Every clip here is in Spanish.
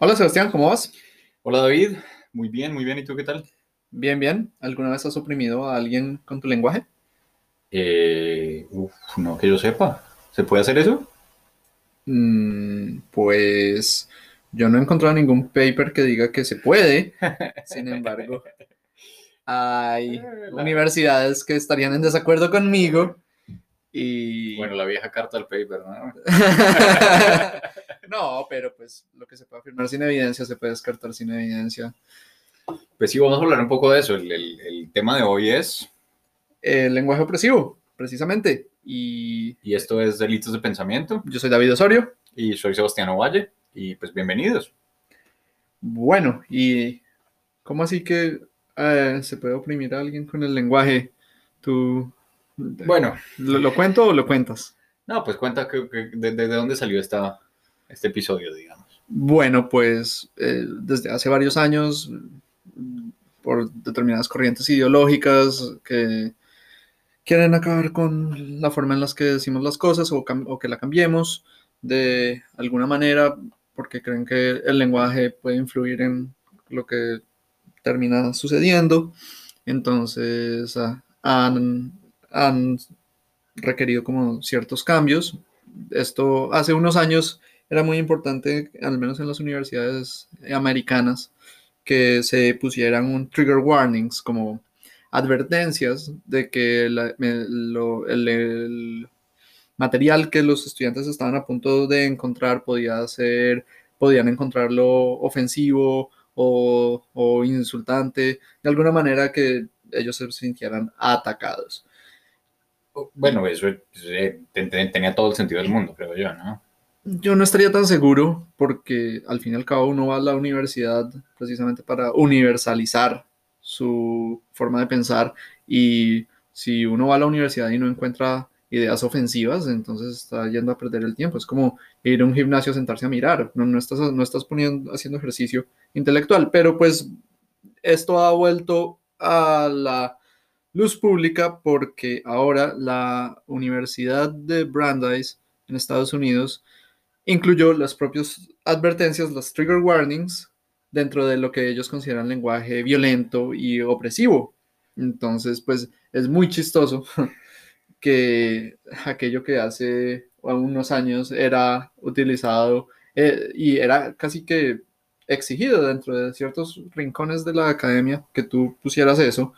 Hola Sebastián, ¿cómo vas? Hola David, muy bien, muy bien. ¿Y tú qué tal? Bien, bien. ¿Alguna vez has oprimido a alguien con tu lenguaje? Eh, uf, no que yo sepa. ¿Se puede hacer eso? Mm, pues yo no he encontrado ningún paper que diga que se puede. Sin embargo, hay La- universidades que estarían en desacuerdo conmigo y... Bueno, la vieja carta del paper, ¿no? no, pero pues lo que se puede afirmar sin evidencia se puede descartar sin evidencia. Pues sí, vamos a hablar un poco de eso. El, el- el tema de hoy es, El lenguaje opresivo, precisamente. Y y esto es Delitos de Pensamiento, yo soy David Osorio. y soy Sebastián Ovalle, y pues bienvenidos. Bueno, ¿y cómo así que eh, se puede oprimir a alguien con el lenguaje? ¿Tú Bueno, lo, lo cuento o lo cuentas? no, pues cuenta que, que- de, de- de dónde salió esta, este episodio, digamos. Bueno, pues eh, desde hace varios años, por determinadas corrientes ideológicas que quieren acabar con la forma en las que decimos las cosas o, o que la cambiemos de alguna manera, porque creen que el lenguaje puede influir en lo que termina sucediendo. Entonces ah, han, han requerido como ciertos cambios. Esto hace unos años era muy importante, al menos en las universidades americanas, que se pusieran un trigger warnings, como advertencias de que el, material que los estudiantes estaban a punto de encontrar podía ser, podían encontrarlo ofensivo o insultante, de alguna manera que ellos se sintieran atacados. Bueno, eso eh, ten- ten- tenía todo el sentido del mundo, creo yo, ¿no? Yo no estaría tan seguro porque al fin y al cabo uno va a la universidad precisamente para universalizar su forma de pensar y si uno va a la universidad y no encuentra ideas ofensivas, entonces está yendo a perder el tiempo. Es como ir a un gimnasio a sentarse a mirar, no, no estás, no estás poniendo, haciendo ejercicio intelectual, pero pues esto ha vuelto a la luz pública porque ahora la Universidad de Brandeis en Estados Unidos incluyó las propias advertencias, las trigger warnings, dentro de lo que ellos consideran lenguaje violento y opresivo. Entonces, pues es muy chistoso que aquello que hace unos años era utilizado eh, y era casi que exigido dentro de ciertos rincones de la academia que tú pusieras eso,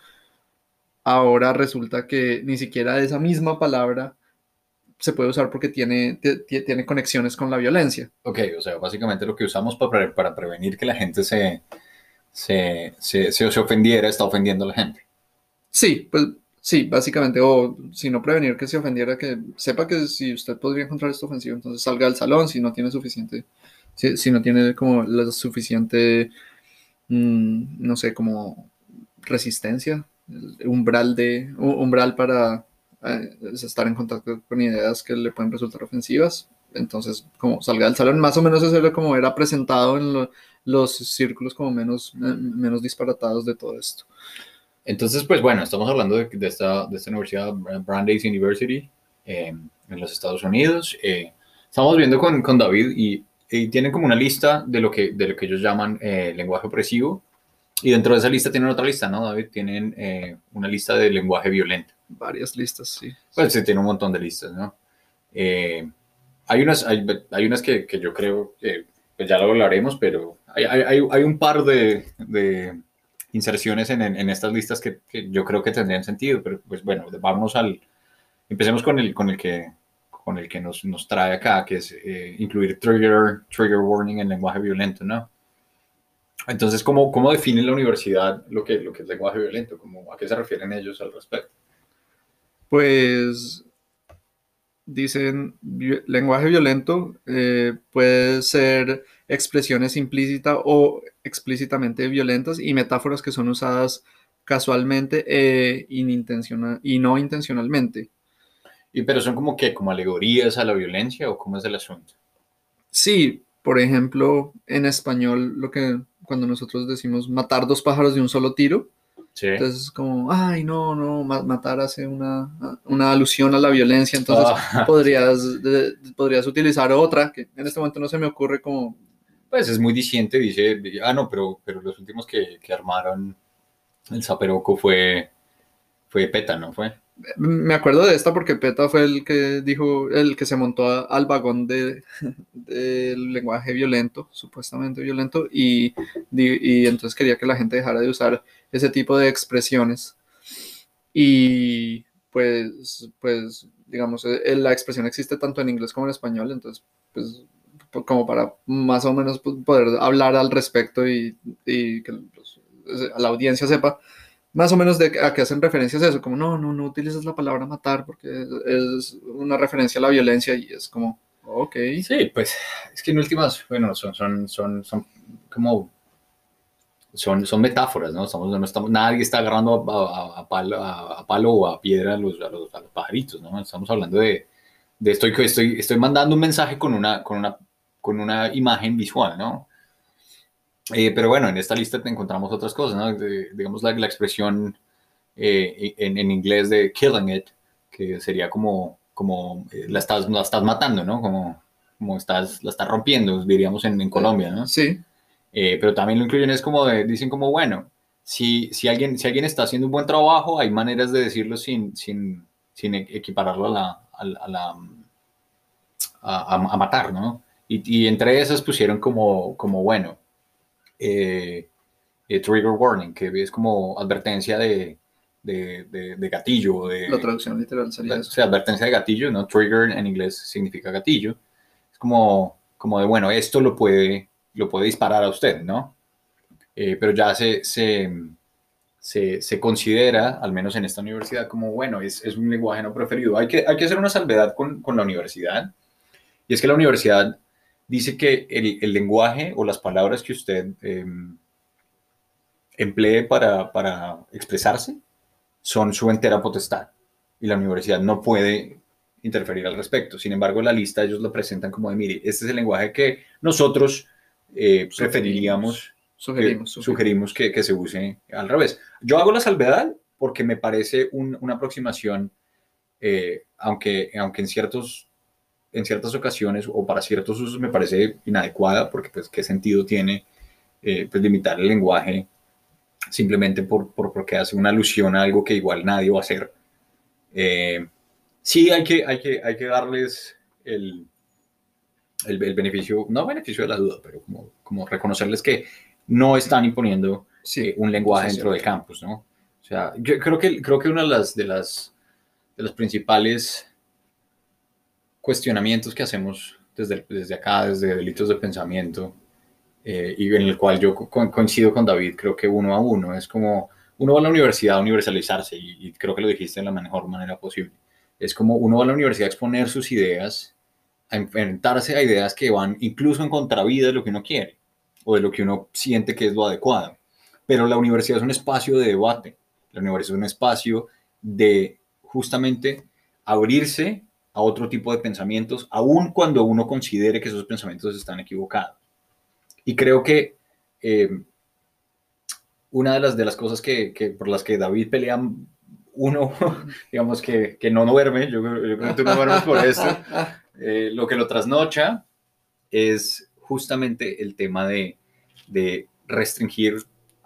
ahora resulta que ni siquiera esa misma palabra se puede usar porque tiene, ti- tiene conexiones con la violencia. Ok, o sea, básicamente lo que usamos para, pre- para prevenir que la gente se, se, se, se, ofendiera está ofendiendo a la gente. Sí, pues sí, básicamente, o si no prevenir que se ofendiera, que sepa que si usted podría encontrar esto ofensivo, entonces salga del salón si no tiene suficiente, si, si no tiene como la suficiente, mm, no sé, como resistencia, umbral de, umbral para eh, estar en contacto con ideas que le pueden resultar ofensivas. Entonces, como salga del salón, más o menos eso era como era presentado en lo- los círculos como menos, eh, menos disparatados de todo esto. Entonces, pues bueno, estamos hablando de, esta, de esta universidad, Brandeis University, eh, en los Estados Unidos. Estamos viendo con, con David y, tienen como una lista de lo que, de lo que ellos llaman lenguaje opresivo. Y dentro de esa lista tienen otra lista, ¿no, David? Tienen eh, una lista de lenguaje violento. Varias listas, sí. Pues sí, tiene un montón de listas, ¿no? Eh, hay unas, hay, hay unas que, que yo creo que pues ya lo hablaremos, pero hay, hay, hay- un par de, de inserciones en, en, en estas listas que, que yo creo que tendrían sentido, pero pues bueno, vamos al... Empecemos con el, con el que, con el que nos, nos trae acá, que es eh, incluir trigger, trigger warning en lenguaje violento, ¿no? Entonces, ¿cómo, cómo define la universidad lo que, lo que es lenguaje violento? ¿Cómo, ¿A qué se refieren ellos al respecto? Pues dicen lenguaje violento eh, puede ser expresiones implícitas o explícitamente violentas y metáforas que son usadas casualmente e inintenciona- y no intencionalmente. Y pero son como que, como alegorías a la violencia o cómo es el asunto. Sí, por ejemplo, en español, lo que cuando nosotros decimos matar dos pájaros de un solo tiro, Sí. entonces es como, ay, no, no, ma- matar hace una, una alusión a la violencia, entonces Ah, podrías, de- podrías utilizar otra, que en este momento no se me ocurre como pues es muy diciente, dice, ah, no, pero, pero los últimos que, que armaron el Zaperoco fue, fue PETA, ¿no fue? Me acuerdo de esta porque PETA fue el que dijo, el que se montó a- al vagón de, del lenguaje violento, supuestamente violento, y, y entonces quería que la gente dejara de usar ese tipo de expresiones. Y pues, pues, digamos, eh, la expresión existe tanto en inglés como en español, entonces, pues, po- como para más o menos po- poder hablar al respecto y, y que los- la audiencia sepa más o menos de a qué hacen referencias eso, como no, no, no utilices la palabra matar porque es, una referencia a la violencia y es como, ok, Sí, pues es que en últimas, bueno, son, son, son, son como, son, son metáforas, ¿no? Estamos, no estamos, nadie está agarrando a, a- a palo, a, palo o a piedra a los, los, los pajaritos, ¿no? Estamos hablando de, de estoy, estoy, estoy mandando un mensaje con una, con una, con una imagen visual, ¿no? Eh, pero bueno, en esta lista te encontramos otras cosas, ¿no? De- digamos la, la expresión eh, en, en inglés de killing it, que sería como, como eh, la, estás, la estás matando, ¿no? Como, como estás, la estás rompiendo, diríamos en, en Colombia, ¿no? sí, Eh, pero también lo incluyen, es como, de- dicen como, bueno, si, si, alguien, si alguien está haciendo un buen trabajo, hay maneras de decirlo sin, sin, sin e- equipararlo a la, a, a la- a- a matar, ¿no? Y, y entre esas pusieron como, como bueno, eh, eh, trigger warning, que es como advertencia de, de, de- de gatillo, de, la traducción literal sería o eso. sea, advertencia de gatillo, ¿no? Trigger en inglés significa gatillo. Es como, como de, bueno, esto lo puede, lo puede disparar a usted, ¿no? Eh, pero ya se, se, se, se considera, al menos en esta universidad, como, bueno, es, es un lenguaje no preferido. Hay que, hay que hacer una salvedad con, con la universidad. Y es que la universidad dice que el, el lenguaje o las palabras que usted eh, emplee para, para expresarse son su entera potestad y la universidad no puede interferir al respecto. Sin embargo, la lista ellos lo presentan como de, mire, este es el lenguaje que nosotros eh, preferiríamos, Sugerimos, que, sugerimos. sugerimos que, que se use al revés. Yo hago la salvedad porque me parece un- una aproximación, eh, aunque, aunque en, ciertos, en ciertas ocasiones o para ciertos usos me parece inadecuada, porque pues qué sentido tiene eh, pues, limitar el lenguaje simplemente por, por- porque hace una alusión a algo que igual nadie va a hacer. Eh, sí, hay que, hay, que, hay que darles el, el, el beneficio, no beneficio de la duda, pero como, como reconocerles que no están imponiendo Sí, eh, un lenguaje sí, dentro sí. del campus, ¿no? O sea, yo creo que, creo que una de las, de las, de las principales cuestionamientos que hacemos desde, desde acá, desde delitos de pensamiento, eh, y en el cual yo co- coincido con David, creo que uno a uno, es como uno va a la universidad a universalizarse, y, y creo que lo dijiste de la mejor manera posible. Es como uno va a la universidad a exponer sus ideas, a enfrentarse a ideas que van incluso en contravía de lo que uno quiere, o de lo que uno siente que es lo adecuado. Pero la universidad es un espacio de debate, la universidad es un espacio de justamente abrirse a otro tipo de pensamientos, aun cuando uno considere que esos pensamientos están equivocados. Y creo que eh, una de las, de las cosas que, por las que David pelea, uno, digamos que, que no duerme, yo, creo- que tú no duermes por esto, eh, lo que lo trasnocha es justamente el tema de, de restringir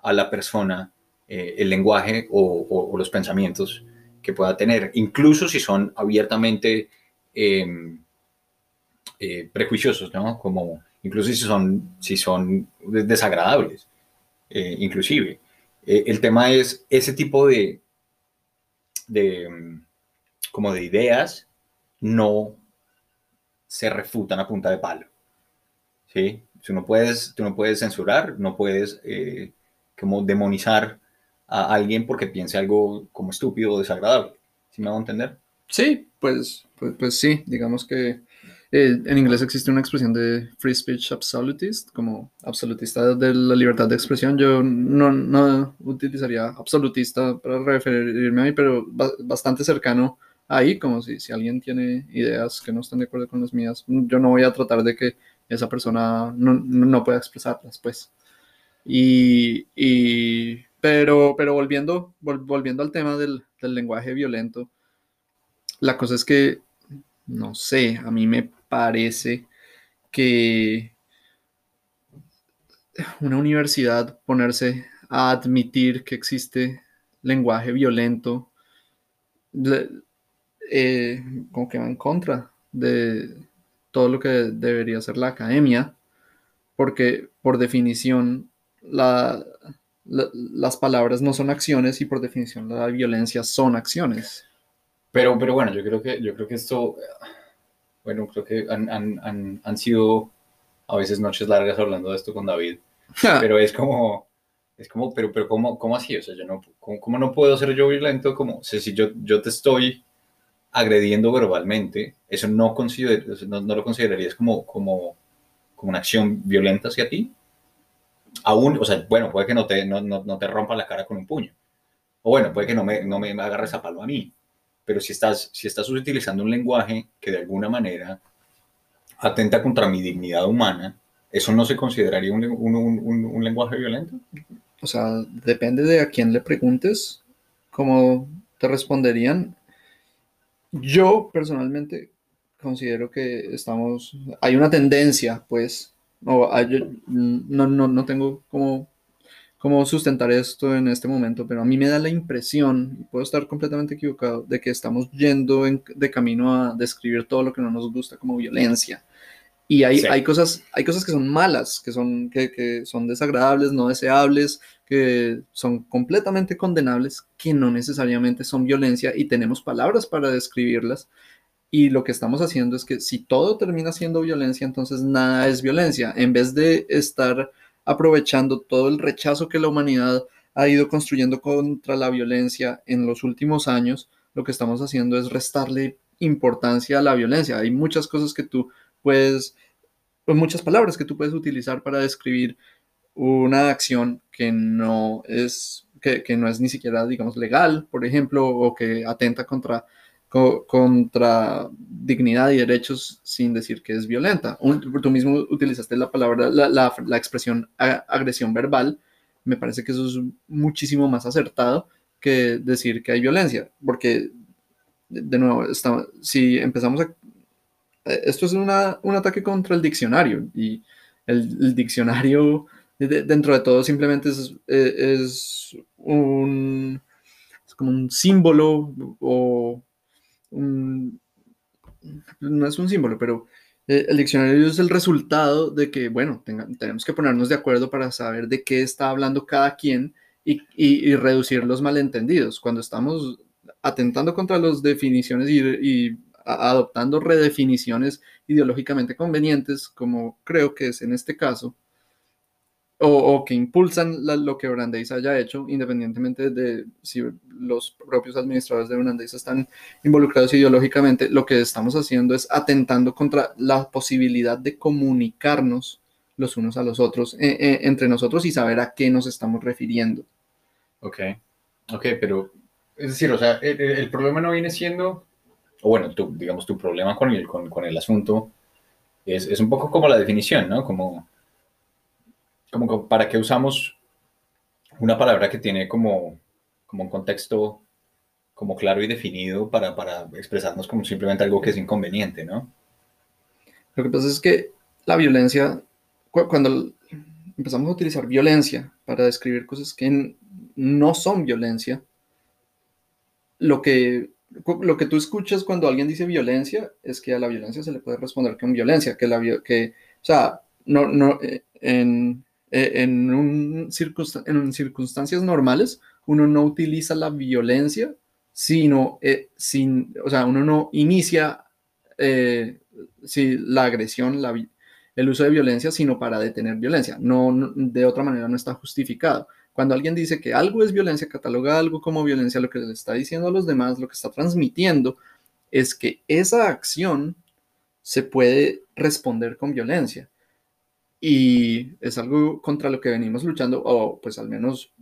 a la persona eh, el lenguaje o los pensamientos que pueda tener, incluso si son abiertamente eh, eh, prejuiciosos, ¿no? Como incluso si son, si son desagradables, eh, inclusive. Eh, el tema es ese tipo de, de, mm, como de ideas no se refutan a punta de palo. ¿sí? Tú no puedes, tú no puedes censurar, no puedes eh, como demonizar a alguien porque piense algo como estúpido o desagradable. ¿Sí me hago entender? Sí, pues, pues, pues sí, digamos que eh, en inglés existe una expresión de free speech absolutist, como absolutista de la libertad de expresión. Yo no, no utilizaría absolutista para referirme a mí, pero ba- bastante cercano ahí, como si, si alguien tiene ideas que no están de acuerdo con las mías, yo no voy a tratar de que esa persona no, no pueda expresarlas, pues. Y, y- pero, pero volviendo, vol- volviendo al tema del, del lenguaje violento, la cosa es que, no sé, a mí me parece que una universidad ponerse a admitir que existe lenguaje violento, eh, como que va en contra de todo lo que debería ser la academia, porque por definición las palabras no son acciones y por definición la violencia son acciones. Pero, pero bueno, yo creo que, yo creo que esto, bueno, creo que han, han sido a veces noches largas hablando de esto con David, pero es como, es como, pero, pero ¿cómo, cómo así? O sea, yo no, ¿cómo, no puedo ser yo violento? Como, si yo, yo te estoy agrediendo verbalmente, eso no, consider, no, lo considerarías como, como, como una acción violenta hacia ti. Aún, o sea, bueno, puede que no te, no, no, te rompa la cara con un puño. O bueno, puede que no me, no me agarres a palo a mí. Pero si estás, si estás utilizando un lenguaje que de alguna manera atenta contra mi dignidad humana, ¿eso no se consideraría un, un, un, lenguaje violento? O sea, depende de a quién le preguntes, cómo te responderían. Yo personalmente considero que estamos, hay una tendencia, pues, no, no, no, no tengo como cómo sustentar esto en este momento, pero a mí me da la impresión, y puedo estar completamente equivocado, de que estamos yendo de camino a describir todo lo que no nos gusta como violencia. Y hay, hay, cosas, hay cosas que son malas, que son, que, que son desagradables, no deseables, que son completamente condenables, que no necesariamente son violencia y tenemos palabras para describirlas. Y lo que estamos haciendo es que si todo termina siendo violencia, entonces nada es violencia. En vez de estar aprovechando todo el rechazo que la humanidad ha ido construyendo contra la violencia en los últimos años, lo que estamos haciendo es restarle importancia a la violencia. Hay muchas cosas que tú puedes, muchas palabras que tú puedes utilizar para describir una acción que no es, que, que no es ni siquiera, digamos, legal, por ejemplo, o que atenta contra contra dignidad y derechos sin decir que es violenta. tú mismo utilizaste la palabra, la, expresión agresión verbal. Me parece que eso es muchísimo más acertado que decir que hay violencia, porque, de nuevo, si empezamos a... Esto es un ataque contra el diccionario y el, diccionario dentro de todo simplemente es, es, un es como un símbolo o no es un símbolo, pero eh, el diccionario es el resultado de que, bueno, tenemos que ponernos de acuerdo para saber de qué está hablando cada quien y, reducir los malentendidos. Cuando estamos atentando contra las definiciones y adoptando redefiniciones ideológicamente convenientes, como creo que es en este caso, o, que impulsan lo que Brandeis haya hecho, independientemente de si los propios administradores de Brandeis están involucrados ideológicamente, lo que estamos haciendo es atentando contra la posibilidad de comunicarnos los unos a los otros, eh, eh, entre nosotros y saber a qué nos estamos refiriendo. Ok, ok, pero es decir, o sea, el, problema no viene siendo, o bueno, digamos, tu problema con el, con, con el asunto es, es un poco como la definición, ¿no? Como como para qué usamos una palabra que tiene como, como un contexto como claro y definido para, para expresarnos como simplemente algo que es inconveniente, ¿no? Lo que pasa es que la violencia, cuando empezamos a utilizar violencia para describir cosas que no son violencia, lo que, lo que tú escuchas cuando alguien dice violencia es que a la violencia se le puede responder con violencia, que la que, o sea, no, no, eh, en, eh, en, un circunstancias normales, uno no utiliza la violencia, sino, eh, sin, o sea, uno no inicia eh, la agresión, la, el uso de violencia, sino para detener violencia. No, de otra manera no está justificado. Cuando alguien dice que algo es violencia, cataloga algo como violencia, lo que le está diciendo a los demás, lo que está transmitiendo, es que esa acción se puede responder con violencia. Y es algo contra lo que venimos luchando, o pues al menos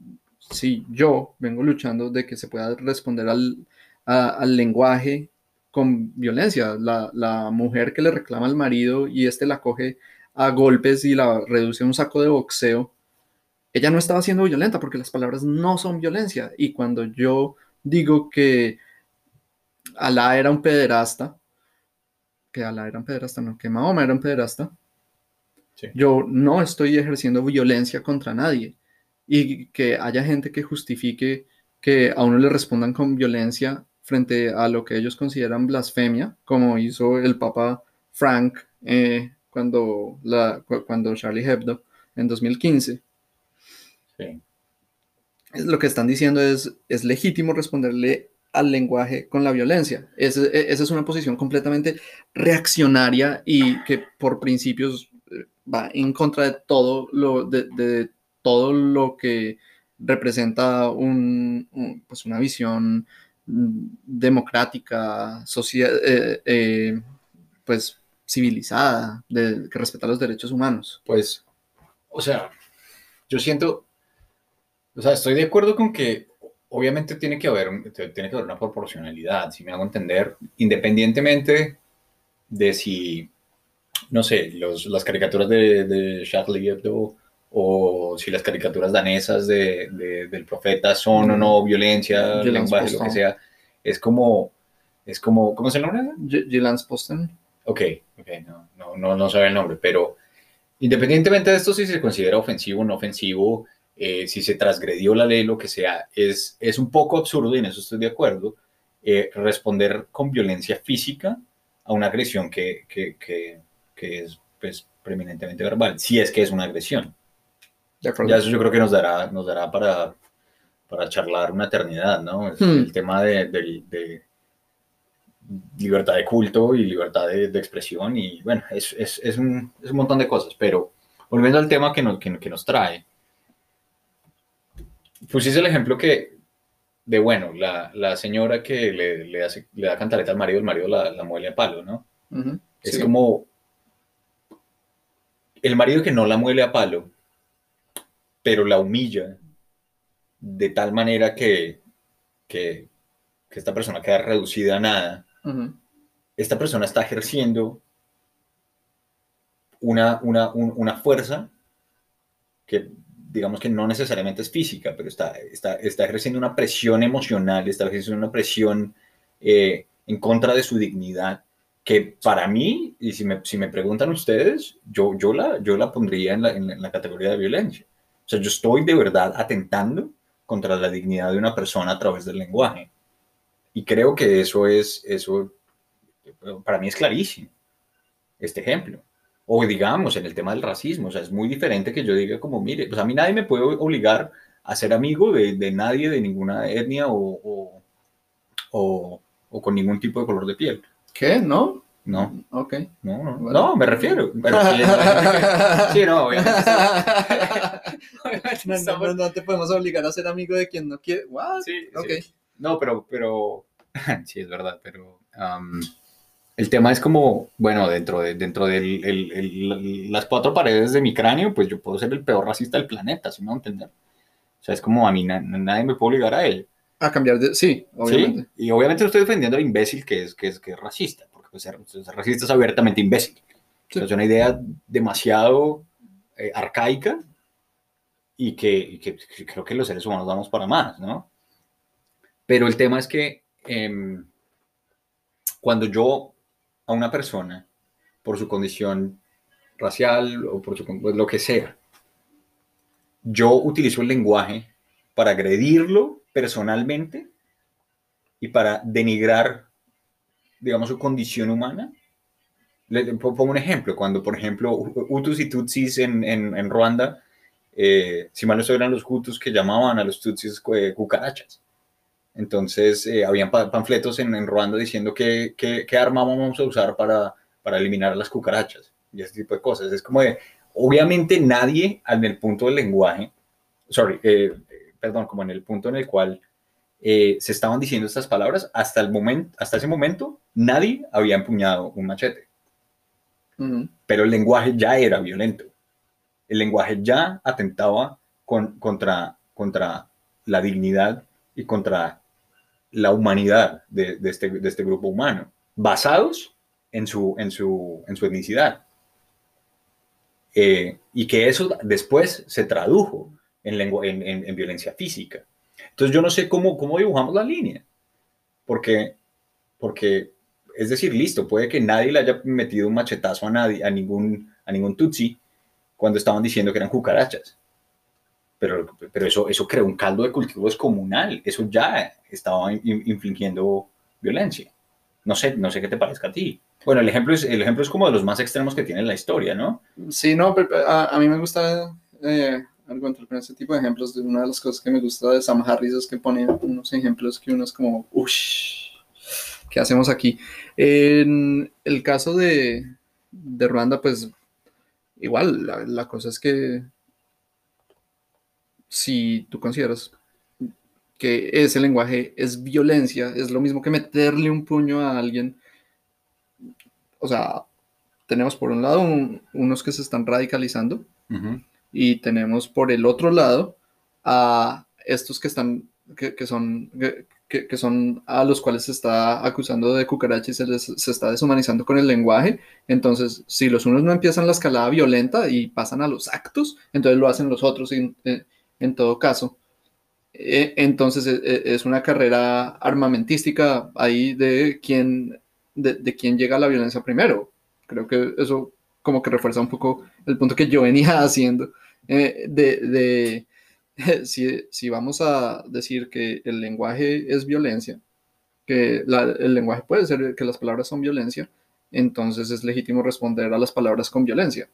sí, yo vengo luchando de que se pueda responder al, al lenguaje con violencia. La, la, mujer que le reclama al marido y este la coge a golpes y la reduce a un saco de boxeo, ella no estaba siendo violenta porque las palabras no son violencia. Y cuando yo digo que Alá era un pederasta, que Alá era un pederasta, no, que Mahoma era un pederasta, Sí. Yo no estoy ejerciendo violencia contra nadie. Y que haya gente que justifique que a uno le respondan con violencia frente a lo que ellos consideran blasfemia, como hizo el Papa Frank eh, cuando, la, cuando Charlie Hebdo en 2015. Sí. Es- Lo que están diciendo es, es legítimo responderle al lenguaje con la violencia. Ese- e- esa es una posición completamente reaccionaria y que por principios va en contra de todo lo, de, todo lo que representa un, pues una visión democrática, social, eh, eh, pues civilizada, que respeta los derechos humanos. Pues, o sea, yo siento, o sea, estoy de acuerdo con que obviamente tiene que haber, tiene que haber una proporcionalidad, si me hago entender, independientemente de si, no sé, los, las caricaturas de, de Charlie Hebdo o si las caricaturas danesas de, de- del profeta son o no violencia, Jyllands lenguaje, lo que sea, es como, es como, ¿cómo se llama? G- Gilans Posten. Ok, ok, no, no, no, no sabe el nombre, pero independientemente de esto, si se considera ofensivo o no ofensivo, eh, si se transgredió la ley, lo que sea, es, es un poco absurdo, y en eso estoy de acuerdo, eh, responder con violencia física a una agresión que, que, que, que es pues, preeminentemente verbal, si es que es una agresión. Ya eso yo creo que nos dará, nos dará para, para charlar una eternidad, ¿no? Es Hmm. El tema de, de- de libertad de culto y libertad de, de expresión y bueno, es, es, es, un, es un montón de cosas, pero volviendo al tema que nos, que, que nos trae, pusiste el ejemplo que de, bueno, la, la señora que le, le, hace, le da cantaleta al marido, el marido la, la muele a palo, ¿no? Ujú, Es sí. como el marido que no la muele a palo, pero la humilla de tal manera que, que, que esta persona queda reducida a nada. Esta persona está ejerciendo una, una, un- una fuerza que digamos que no necesariamente es física, pero está, está, está ejerciendo una presión emocional, está ejerciendo una presión eh, en contra de su dignidad, que para mí, y si me, si me preguntan ustedes, yo, yo, la, yo la pondría en la, en la- categoría de violencia. O sea, yo estoy de verdad atentando contra la dignidad de una persona a través del lenguaje. Y creo que eso es, eso para mí es clarísimo, este ejemplo. O digamos, en el tema del racismo, o sea, es muy diferente que yo diga como, mire, pues a mí nadie me puede obligar a ser amigo de, de nadie, de ninguna etnia o, o, o- o con ningún tipo de color de piel. ¿Qué? ¿No? No, Ok. no, no, Bueno. no, me refiero. Pero sí, sí, no, obviamente. No, te podemos obligar a ser amigo de quien no quiere. What? Sí, Ok. sí. No, pero, pero, sí, es verdad, pero um, el tema es como, bueno, dentro de dentro de las cuatro paredes de mi cráneo, pues yo puedo ser el peor racista del planeta, si me van a entender. O sea, es como a mí na- nadie me puede obligar a él. A cambiar de. Sí, obviamente. ¿sí? Y obviamente no estoy defendiendo al imbécil que es, que es, que es racista, porque pues, ser, ser racista es abiertamente imbécil. O sea, Sí. es una idea demasiado eh, arcaica y que, y que creo que los seres humanos damos para más, ¿no? Pero el tema es que em, cuando yo a una persona, por su condición racial o por su, pues, lo que sea, yo utilizo el lenguaje para agredirlo personalmente y para denigrar, digamos, su condición humana. Le, pongo un ejemplo, cuando, por ejemplo, Hutus y Tutsis en, en, Ruanda, eh, si mal no eran los Hutus que llamaban a los Tutsis eh, cucarachas. Entonces, eh, habían pa- panfletos en, en Ruanda diciendo que, que, qué arma vamos a usar para, para eliminar las cucarachas y ese tipo de cosas. Es como de, obviamente nadie en el punto del lenguaje, sorry, eh, perdón, como en el punto en el cual eh, se estaban diciendo estas palabras, hasta, el momento, hasta ese momento nadie había empuñado un machete, Ujú. pero el lenguaje ya era violento. El lenguaje ya atentaba con- contra, contra la dignidad y contra la humanidad de, de este, de este grupo humano, basados en su, en su, en su etnicidad. Eh, y que eso después se tradujo en, lengua, en, en- en violencia física. Entonces yo no sé cómo, cómo dibujamos la línea, porque, porque, es decir, listo, puede que nadie le haya metido un machetazo a nadie, a ningún, a ningún tutsi, cuando estaban diciendo que eran cucarachas. Pero, pero eso, eso creó un caldo de cultivo descomunal. Eso ya estaba infligiendo violencia. No sé, no sé qué te parezca a ti. Bueno, el ejemplo, es, el ejemplo es como de los más extremos que tiene la historia, ¿no? Sí, no, pero a, mí me gusta eh, encontrar ese tipo de ejemplos. Una de las cosas que me gusta de Sam Harris es que pone unos ejemplos que uno es como, uff, ¿qué hacemos aquí? En el caso de, de Ruanda, pues igual, la, cosa es que si tú consideras que ese lenguaje es violencia, es lo mismo que meterle un puño a alguien. O sea, tenemos por un lado unos que se están radicalizando y tenemos por el otro lado a estos que están, que, son, que, son a los cuales se está acusando de cucarachas y se, les, se está deshumanizando con el lenguaje. Entonces, si los unos no empiezan la escalada violenta y pasan a los actos, entonces lo hacen los otros en, en todo caso. E, entonces e, e, es una carrera armamentística ahí de quién, de, de quién llega a la violencia primero. Creo que eso como que refuerza un poco el punto que yo venía haciendo eh, de, de si, si, vamos a decir que el lenguaje es violencia, que el lenguaje puede ser que las palabras son violencia, entonces es legítimo responder a las palabras con violencia.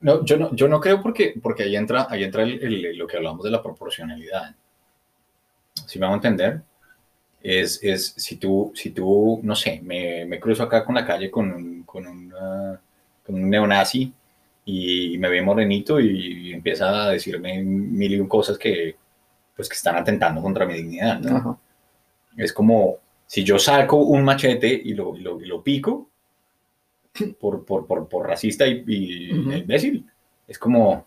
No, yo no, yo no creo porque, porque ahí entra, ahí entra lo que hablamos de la proporcionalidad. Si me hago entender, es, es si, tú, si tú, no sé, me, me cruzo acá con la calle con un, con, con un neonazi y me ve morenito y, empieza a decirme mil y un cosas que, pues, que están atentando contra mi dignidad. ¿no? Es como si yo saco un machete y lo, lo, lo pico por, por, por, por racista y, y imbécil. Es como,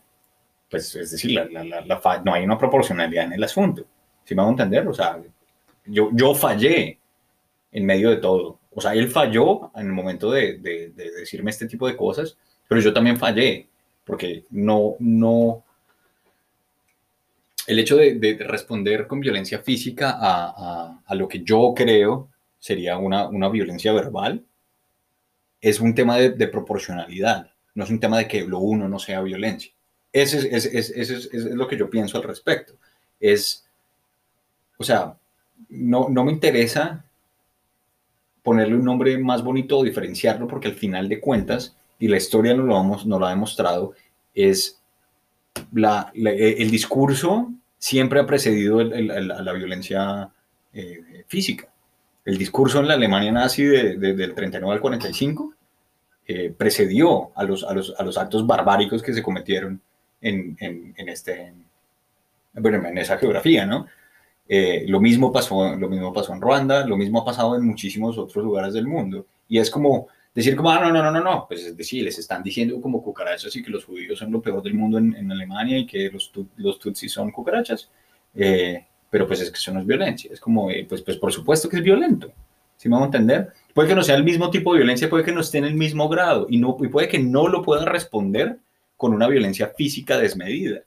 pues, es decir, la, la, la, no hay una proporcionalidad en el asunto. Si me hago entender? O sea, yo, yo fallé en medio de todo. O sea, él falló en el momento de, de, de decirme este tipo de cosas pero yo también fallé, porque no, no, el hecho de, responder con violencia física a, a, lo que yo creo sería una, una violencia verbal, es un tema de, proporcionalidad, no es un tema de que lo uno no sea violencia. Ese es, es, es, es, lo que yo pienso al respecto. Es, o sea, no, no me interesa ponerle un nombre más bonito o diferenciarlo porque al final de cuentas y la historia nos lo, vamos, lo ha demostrado, es la, el discurso siempre ha precedido el, a la violencia eh, física. El discurso en la Alemania nazi de, del 39 al 45 eh, precedió a los, a, los, a los, actos barbáricos que se cometieron en, en, en este, bueno, en esa geografía, ¿no? Eh, lo, mismo pasó, lo mismo pasó en Ruanda, lo mismo ha pasado en muchísimos otros lugares del mundo. Y es como decir como, ah, no, no, no, no, no, pues es decir, les están diciendo como cucarachas y que los judíos son lo peor del mundo en, Alemania y que los, los tutsis son cucarachas, eh, pero pues es que eso no es violencia, es como, eh, pues, pues por supuesto que es violento, ¿sí me vamos a entender? Puede que no sea el mismo tipo de violencia, puede que no esté en el mismo grado y, no, y puede que no lo puedan responder con una violencia física desmedida,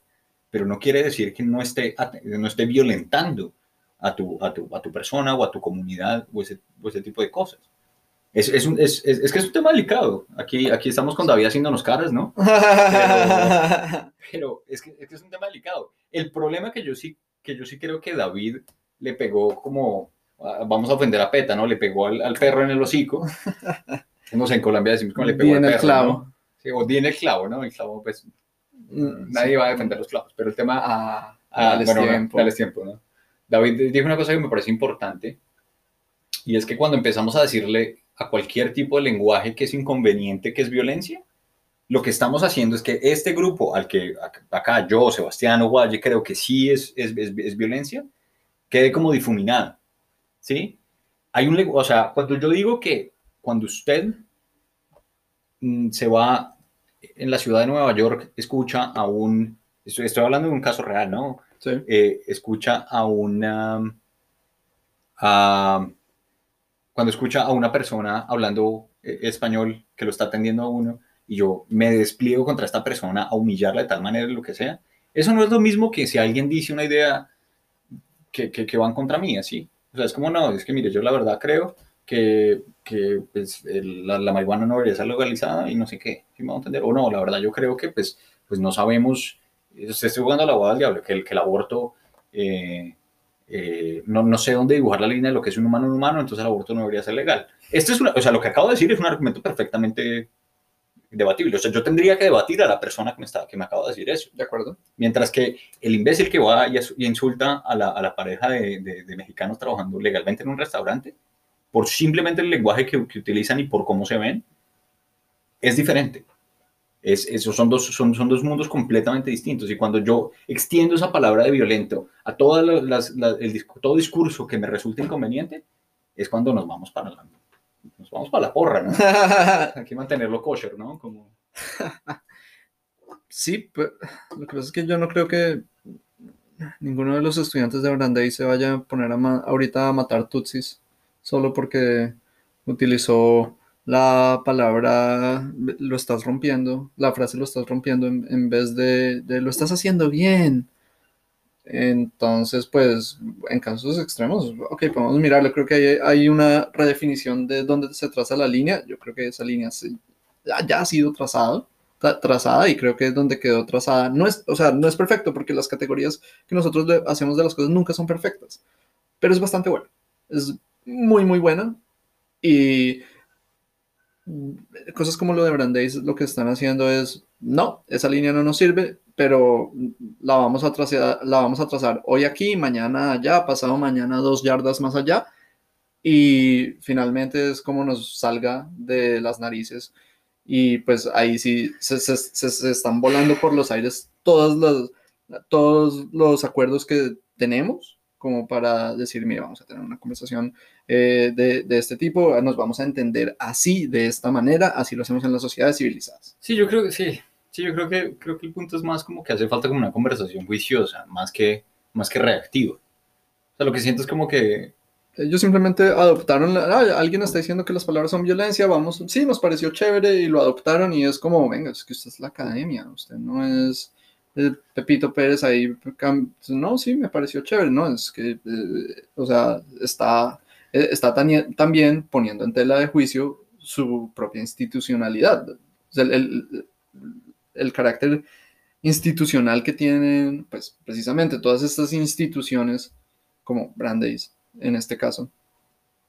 pero no quiere decir que no esté, no esté violentando a tu, a, tu, a tu persona o a tu comunidad o ese, o ese tipo de cosas. Es, es, un, es, es, que es un tema delicado. Aquí, aquí estamos con David haciéndonos caras, ¿no? Pero, es, que, es, que, es un tema delicado. El problema que yo sí, que yo sí creo que David le pegó como, ah, vamos a ofender a PETA, ¿no? Le pegó al, al perro en el hocico. No sé, en Colombia decimos como le pegó al perro. el clavo. Sí, o tiene el clavo, ¿no? El clavo, pues, mm, nadie va a defender los clavos. Pero el tema, a, a, bueno, tiempo. tiempo, ¿no? David dijo una cosa que me parece importante, y es que cuando empezamos a decirle a cualquier tipo de lenguaje que es inconveniente, que es violencia, lo que estamos haciendo es que este grupo al que acá yo, Sebastián o creo que sí es, es, es, violencia, quede como difuminado. ¿Sí? Hay un, o sea, cuando yo digo que cuando usted mm, se va en la ciudad de Nueva York, escucha a un, estoy, hablando de un caso real, ¿no? Sí. Eh, escucha a una, a, cuando escucha a una persona hablando eh, español que lo está atendiendo a uno y yo me despliego contra esta persona a humillarla de tal manera, lo que sea, eso no es lo mismo que si alguien dice una idea que, que, van contra mí, así. O sea, es como, no, es que mire, yo la verdad creo que, que pues, la, marihuana no debería ser legalizada y no sé qué. ¿sí me va a entender? O no, la verdad yo creo que pues, pues no sabemos, estoy jugando a la boda del diablo, que el, que el aborto, eh, eh, no, no sé dónde dibujar la línea de lo que es un humano un humano, entonces el aborto no debería ser legal. Esto es una, o sea, lo que acabo de decir es un argumento perfectamente debatible. O sea, yo tendría que debatir a la persona que me, está, que me acaba de decir eso. De acuerdo. Mientras que el imbécil que va y, y insulta a la, a la pareja de, de, de, mexicanos trabajando legalmente en un restaurante, por simplemente el lenguaje que, que utilizan y por cómo se ven, es diferente. Es, esos son dos, son, son dos mundos completamente distintos. Y cuando yo extiendo esa palabra de violento a todas las, las, el, todo discurso que me resulta inconveniente, es cuando nos vamos para la, nos vamos para la porra, ¿no? Hay que mantenerlo kosher, ¿no? Como... Sí, pero lo que pasa es que yo no creo que ninguno de los estudiantes de Brandeis se vaya a poner a ahorita a matar tutsis solo porque utilizó la palabra lo estás rompiendo, la frase lo estás rompiendo en, en vez de, lo estás haciendo bien. Entonces, pues, en casos extremos, ok, podemos mirarlo. Creo que hay, hay una redefinición de dónde se traza la línea. Yo creo que esa línea ya ha sido trazado, tra, trazada y creo que es donde quedó trazada. No es, o sea, no es perfecto porque las categorías que nosotros hacemos de las cosas nunca son perfectas, pero es bastante bueno. Es muy, muy buena. Y cosas como lo de Brandeis lo que están haciendo es, no, esa línea no nos sirve, pero la vamos a trazar, la vamos a trazar hoy aquí, mañana allá, pasado mañana dos yardas más allá, y finalmente es como nos salga de las narices. Y pues ahí sí se, se, se, se están volando por los aires todos los, todos los acuerdos que tenemos como para decir, mira, vamos a tener una conversación eh, de, de, este tipo, nos vamos a entender así, de esta manera, así lo hacemos en las sociedades civilizadas. Sí, yo creo que sí, sí, yo creo que, creo que el punto es más como que hace falta como una conversación juiciosa, más que, más que reactiva. O sea, lo que siento es como que... Ellos simplemente adoptaron, la, ah, alguien está diciendo que las palabras son violencia, vamos, sí, nos pareció chévere y lo adoptaron y es como, venga, es que usted es la academia, usted no es Pepito Pérez ahí, no, sí, me pareció chévere, ¿no? Es que, eh, o sea, está, eh, está también, poniendo en tela de juicio su propia institucionalidad. El, el, carácter institucional que tienen, pues, precisamente todas estas instituciones, como Brandeis, en este caso,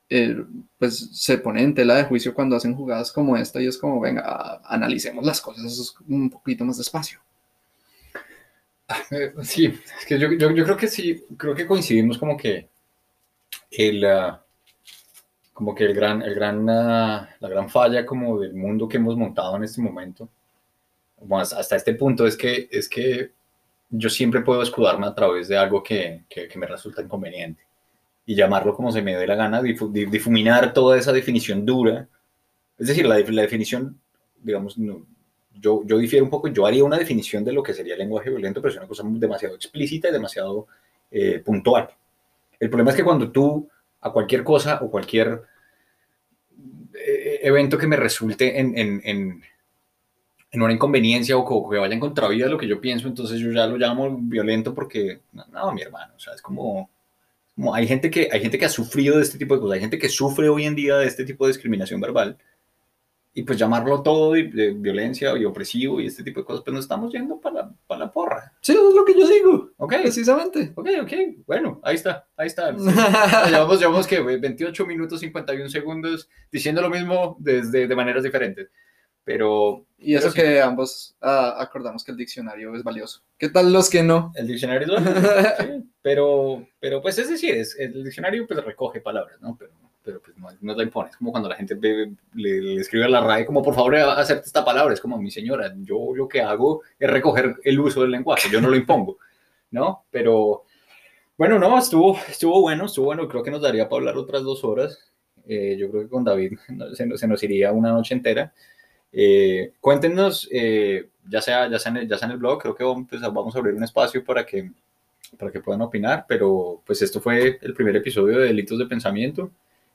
eh, pues se pone en tela de juicio cuando hacen jugadas como esta y es como, venga, analicemos las cosas un poquito más despacio. Sí, es que yo, yo, creo que sí, creo que coincidimos como que el, uh, como que el gran, el gran, uh, la gran falla como del mundo que hemos montado en este momento, bueno, hasta este punto es que, es que yo siempre puedo escudarme a través de algo que, que, que me resulta inconveniente y llamarlo como se me dé la gana, difuminar toda esa definición dura. Es decir, la, la definición, digamos, no, yo, yo difiero un poco, yo haría una definición de lo que sería lenguaje violento, pero es una cosa demasiado explícita y demasiado eh, puntual. El problema es que cuando tú a cualquier cosa o cualquier eh, evento que me resulte en, en, en, en, una inconveniencia o que vaya en contravía de lo que yo pienso, entonces yo ya lo llamo violento porque, no, no mi hermano, o sea, es como, como hay, gente que, hay gente que ha sufrido de este tipo de cosas, hay gente que sufre hoy en día de este tipo de discriminación verbal y pues llamarlo todo de, de, violencia y opresivo y este tipo de cosas, pues nos estamos yendo para para la porra. Sí, eso es lo que yo digo. Ok. Precisamente. Ok, ok. Bueno, ahí está, ahí está. Sí. llevamos, llevamos que 28 minutos 51 segundos diciendo lo mismo desde de maneras diferentes. Pero... Y eso pero sí. que ambos uh, acordamos que el diccionario es valioso. ¿Qué tal los que no? El diccionario es valioso, sí. Pero, pero pues es decir, es, el diccionario pues recoge palabras, ¿no? Pero pero pues no, no la impones. Como cuando la gente le, le, escribe a la RAE como por favor hacerte esta palabra. Es como mi señora, yo lo que hago es recoger el uso del lenguaje, yo no lo impongo, ¿no? Pero bueno, no, estuvo, estuvo bueno, estuvo bueno. Creo que nos daría para hablar otras dos horas. Eh, yo creo que con David se, se, nos iría una noche entera. Eh, cuéntenos, eh, ya, sea, ya, sea en el, ya sea en el blog, creo que vamos, pues, vamos a abrir un espacio para que, para que puedan opinar, pero pues esto fue el primer episodio de Delitos de Pensamiento.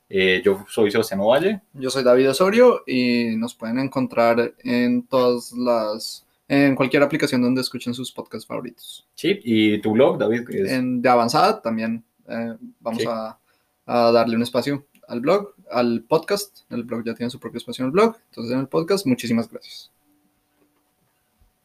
Eh, yo soy Sebastián Ovalle. Yo soy David Osorio y nos pueden encontrar en todas las, en cualquier aplicación donde escuchen sus podcasts favoritos. Sí, y tu blog, David. Es... En, de avanzada también eh, vamos sí. a, a, darle un espacio al blog, al podcast. El blog ya tiene su propio espacio en el blog. Entonces en el podcast, muchísimas gracias.